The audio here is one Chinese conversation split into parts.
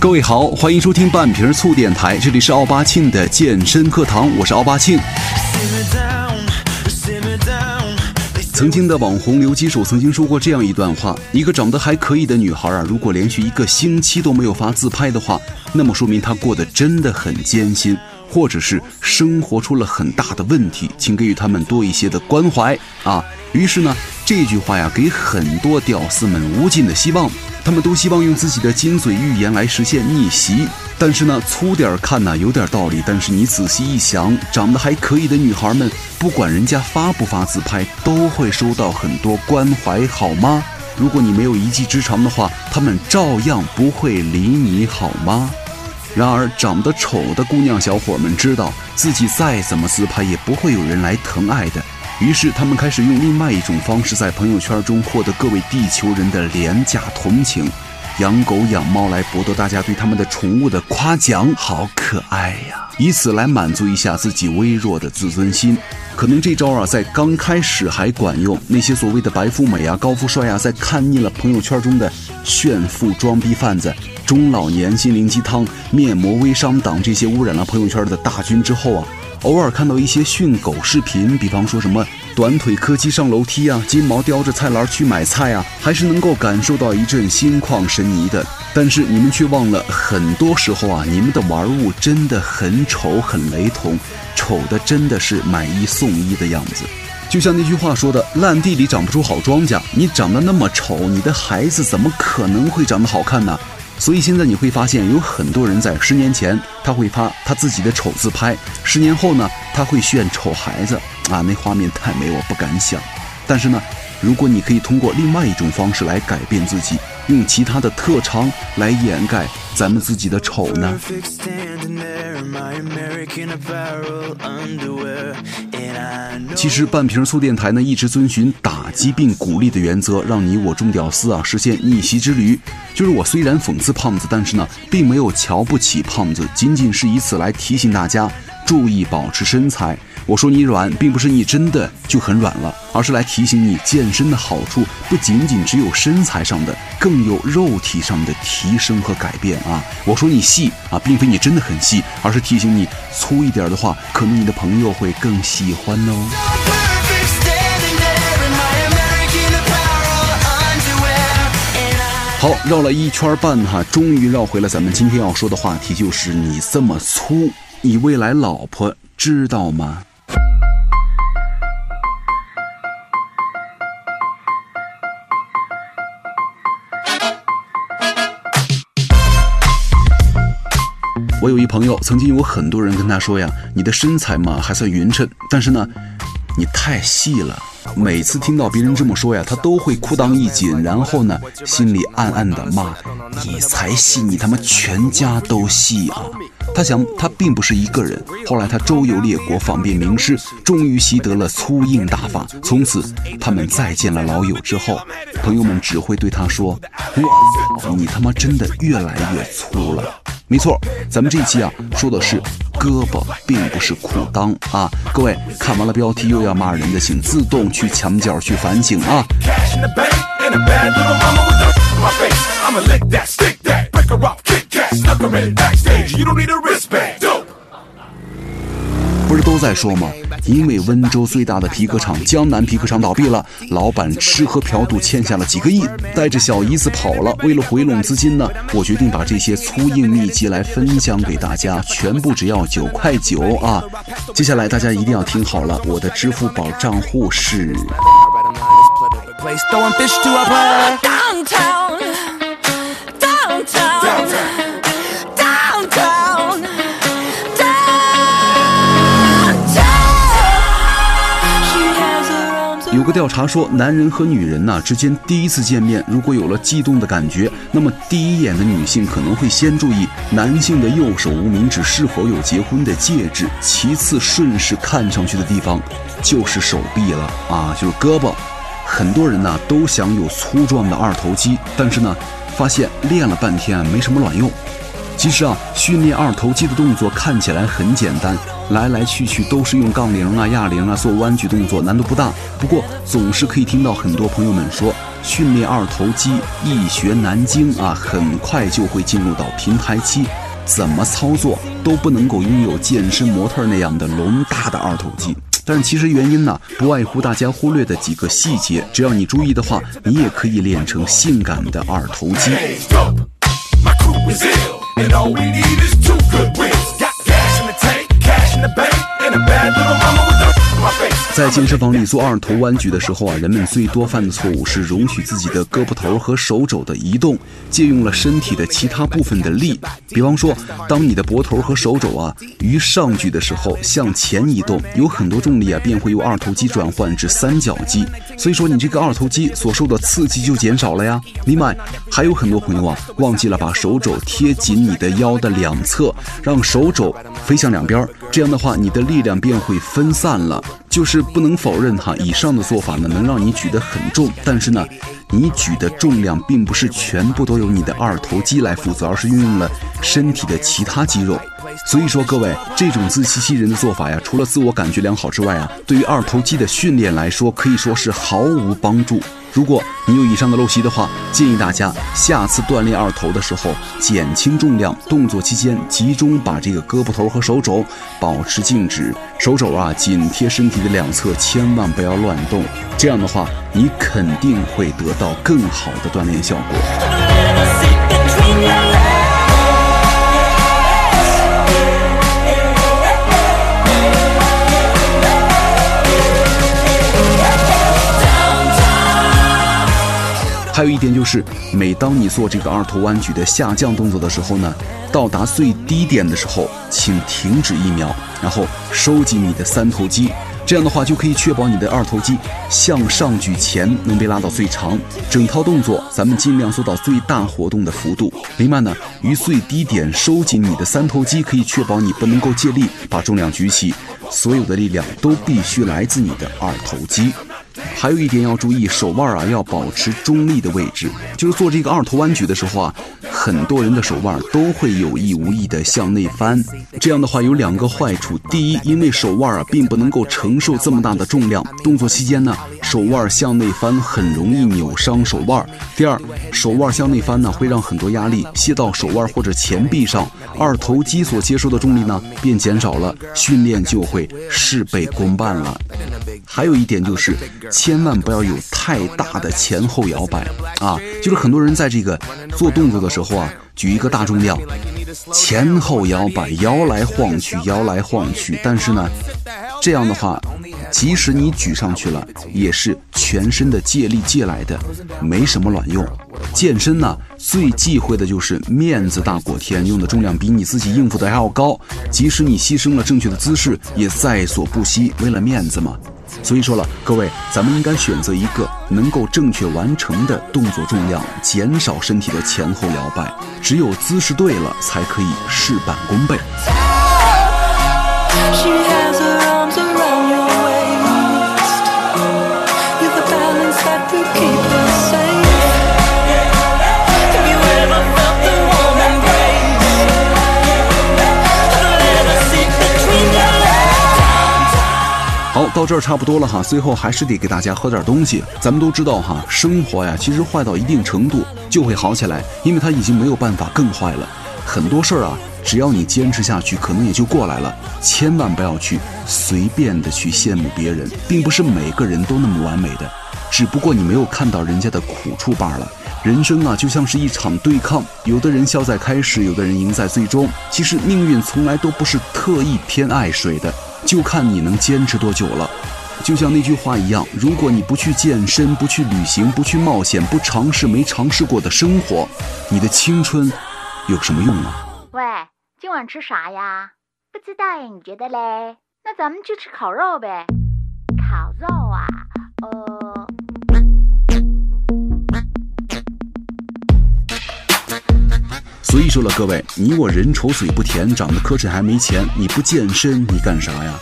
各位好，欢迎收听半瓶醋电台，这里是奥巴庆的健身课堂，我是奥巴庆。曾经的网红刘基手曾经说过这样一段话：一个长得还可以的女孩啊，如果连续一个星期都没有发自拍的话，那么说明她过得真的很艰辛，或者是生活出了很大的问题，请给予他们多一些的关怀啊。于是呢，这句话呀，给很多屌丝们无尽的希望。他们都希望用自己的金嘴玉言来实现逆袭，但是呢，粗点看呢有点道理，但是你仔细一想，长得还可以的女孩们，不管人家发不发自拍，都会收到很多关怀，好吗？如果你没有一技之长的话，他们照样不会理你，好吗？然而，长得丑的姑娘小伙们知道自己再怎么自拍，也不会有人来疼爱的。于是，他们开始用另外一种方式，在朋友圈中获得各位地球人的廉价同情，养狗养猫来博得大家对他们的宠物的夸奖，好可爱呀！以此来满足一下自己微弱的自尊心。可能这招啊，在刚开始还管用。那些所谓的白富美啊、高富帅啊，在看腻了朋友圈中的炫富装逼贩子、中老年心灵鸡汤、面膜微商党这些污染了朋友圈的大军之后啊。偶尔看到一些训狗视频，比方说什么短腿柯基上楼梯啊，金毛叼着菜篮去买菜啊，还是能够感受到一阵心旷神怡的。但是你们却忘了，很多时候啊，你们的玩物真的很丑，很雷同，丑的真的是买一送一的样子。就像那句话说的：“烂地里长不出好庄稼。”你长得那么丑，你的孩子怎么可能会长得好看呢？所以现在你会发现，有很多人在十年前他会发他自己的丑自拍，十年后呢他会炫丑孩子啊，那画面太美，我不敢想。但是呢，如果你可以通过另外一种方式来改变自己，用其他的特长来掩盖咱们自己的丑呢？其实半瓶醋电台呢一直遵循打击并鼓励的原则，让你我中屌丝啊实现逆袭之旅。就是我虽然讽刺胖子，但是呢并没有瞧不起胖子，仅仅是以此来提醒大家注意保持身材。我说你软，并不是你真的就很软了，而是来提醒你健身的好处不仅仅只有身材上的，更有肉体上的提升和改变啊！我说你细啊，并非你真的很细，而是提醒你粗一点的话，可能你的朋友会更喜欢哦。好，绕了一圈半哈，终于绕回了咱们今天要说的话题，就是你这么粗，你未来老婆知道吗？我有一朋友，曾经有很多人跟他说呀：“你的身材嘛还算匀称，但是呢，你太细了。”每次听到别人这么说呀，他都会裤裆一紧，然后呢，心里暗暗的骂：“你才细，你他妈全家都细啊！”他想，他并不是一个人。后来他周游列国，访遍名师，终于习得了粗硬大法。从此，他们再见了老友之后，朋友们只会对他说：“哇，你他妈真的越来越粗了。”没错，咱们这期啊说的是胳膊，并不是裤裆啊。各位看完了标题又要骂人的，请自动去墙角去反省啊。不是都在说吗？因为温州最大的皮革厂江南皮革厂倒闭了，老板吃喝嫖赌欠下了几个亿，带着小姨子跑了。为了回笼资金呢，我决定把这些粗硬秘籍来分享给大家，全部只要九块九啊！接下来大家一定要听好了，我的支付宝账户是。调查说，男人和女人呐之间第一次见面，如果有了悸动的感觉，那么第一眼的女性可能会先注意男性的右手无名指是否有结婚的戒指，其次顺势看上去的地方就是手臂了啊，就是胳膊。很多人呢都想有粗壮的二头肌，但是呢，发现练了半天没什么卵用。其实啊，训练二头肌的动作看起来很简单。来来去去都是用杠铃啊、哑铃啊做弯举动作，难度不大。不过总是可以听到很多朋友们说，训练二头肌易学难精啊，很快就会进入到平台期。怎么操作都不能够拥有健身模特那样的隆大的二头肌。但其实原因呢，不外乎大家忽略的几个细节。只要你注意的话，你也可以练成性感的二头肌。all we need is two good wins. Got cash in the tank, cash in the bank, and a bad little mama. 在健身房里做二头弯举的时候啊，人们最多犯的错误是容许自己的胳膊头和手肘的移动，借用了身体的其他部分的力。比方说，当你的脖头和手肘啊于上举的时候向前移动，有很多重力啊便会由二头肌转换至三角肌，所以说你这个二头肌所受的刺激就减少了呀。另外，还有很多朋友啊忘记了把手肘贴紧你的腰的两侧，让手肘飞向两边，这样的话你的力量便会分散了。就是不能否认哈，以上的做法呢能让你举得很重，但是呢，你举的重量并不是全部都由你的二头肌来负责，而是运用了身体的其他肌肉。所以说，各位这种自欺欺人的做法呀，除了自我感觉良好之外啊，对于二头肌的训练来说，可以说是毫无帮助。如果你有以上的陋习的话，建议大家下次锻炼二头的时候减轻重量，动作期间集中把这个胳膊头和手肘保持静止，手肘啊紧贴身体的两侧，千万不要乱动。这样的话，你肯定会得到更好的锻炼效果。还有一点就是，每当你做这个二头弯举的下降动作的时候呢，到达最低点的时候，请停止一秒，然后收紧你的三头肌，这样的话就可以确保你的二头肌向上举前能被拉到最长。整套动作咱们尽量做到最大活动的幅度。另外呢，于最低点收紧你的三头肌，可以确保你不能够借力把重量举起，所有的力量都必须来自你的二头肌。还有一点要注意，手腕啊要保持中立的位置。就是做这个二头弯举的时候啊，很多人的手腕都会有意无意的向内翻。这样的话有两个坏处：第一，因为手腕啊并不能够承受这么大的重量，动作期间呢，手腕向内翻很容易扭伤手腕；第二，手腕向内翻呢会让很多压力泄到手腕或者前臂上，二头肌所接受的重力呢便减少了，训练就会事倍功半了。还有一点就是，千万不要有太大的前后摇摆啊！就是很多人在这个做动作的时候啊，举一个大重量，前后摇摆，摇来晃去，摇来晃去。但是呢，这样的话，即使你举上去了，也是全身的借力借来的，没什么卵用。健身呢，最忌讳的就是面子大过天，用的重量比你自己应付的还要高，即使你牺牲了正确的姿势，也在所不惜。为了面子嘛。所以说了，各位，咱们应该选择一个能够正确完成的动作重量，减少身体的前后摇摆。只有姿势对了，才可以事半功倍。到这儿差不多了哈。最后还是得给大家喝点东西。咱们都知道哈，生活呀，其实坏到一定程度就会好起来，因为它已经没有办法更坏了。很多事儿啊，只要你坚持下去，可能也就过来了。千万不要去随便的去羡慕别人，并不是每个人都那么完美的，只不过你没有看到人家的苦处罢了。人生啊，就像是一场对抗，有的人笑在开始，有的人赢在最终。其实命运从来都不是特意偏爱谁的。就看你能坚持多久了。就像那句话一样，如果你不去健身、不去旅行、不去冒险、不尝试没尝试过的生活，你的青春有什么用啊？喂，今晚吃啥呀？不知道呀，你觉得嘞？那咱们去吃烤肉呗。烤肉啊，所以说了，各位，你我人丑嘴不甜，长得磕碜还没钱，你不健身你干啥呀？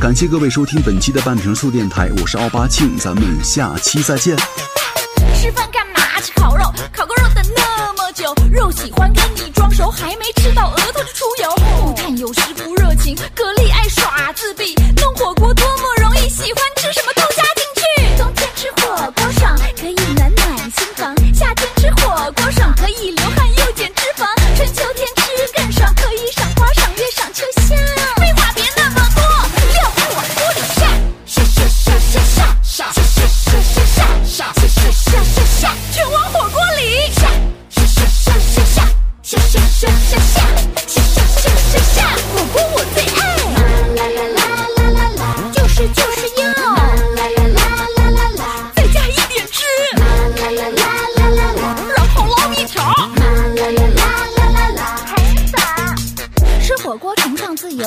感谢各位收听本期的半瓶醋电台，我是奥巴庆，咱们下期再见。吃饭干嘛？吃烤肉，烤个肉等那么久，肉喜欢跟你装熟，还没吃到额头就出油。木炭有时不热情，可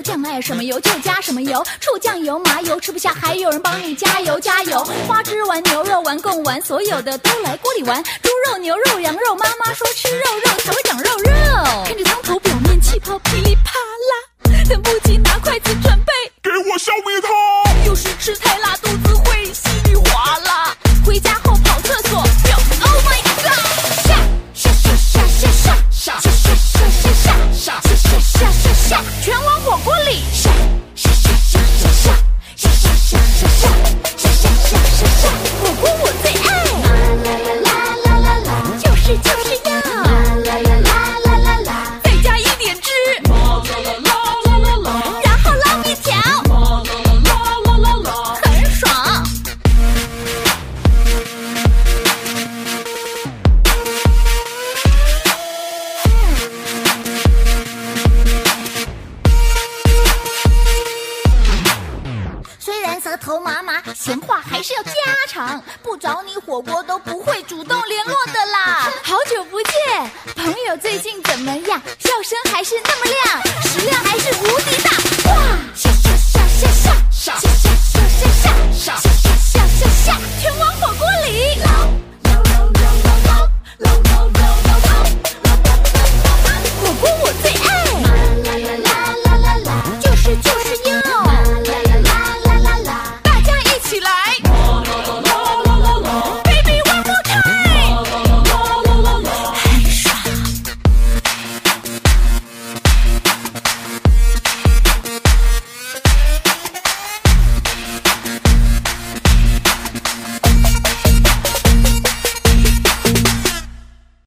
酱爱什么油就加什么油，醋酱油麻油吃不下还有人帮你加油加油。花枝丸、牛肉丸、贡丸，所有的都来锅里玩。猪肉、牛肉、羊肉，妈妈说吃肉肉才会长肉肉。看着汤头表面气泡噼里啪啦，等不及拿筷子准备给我消灭它。有时吃太辣，肚子会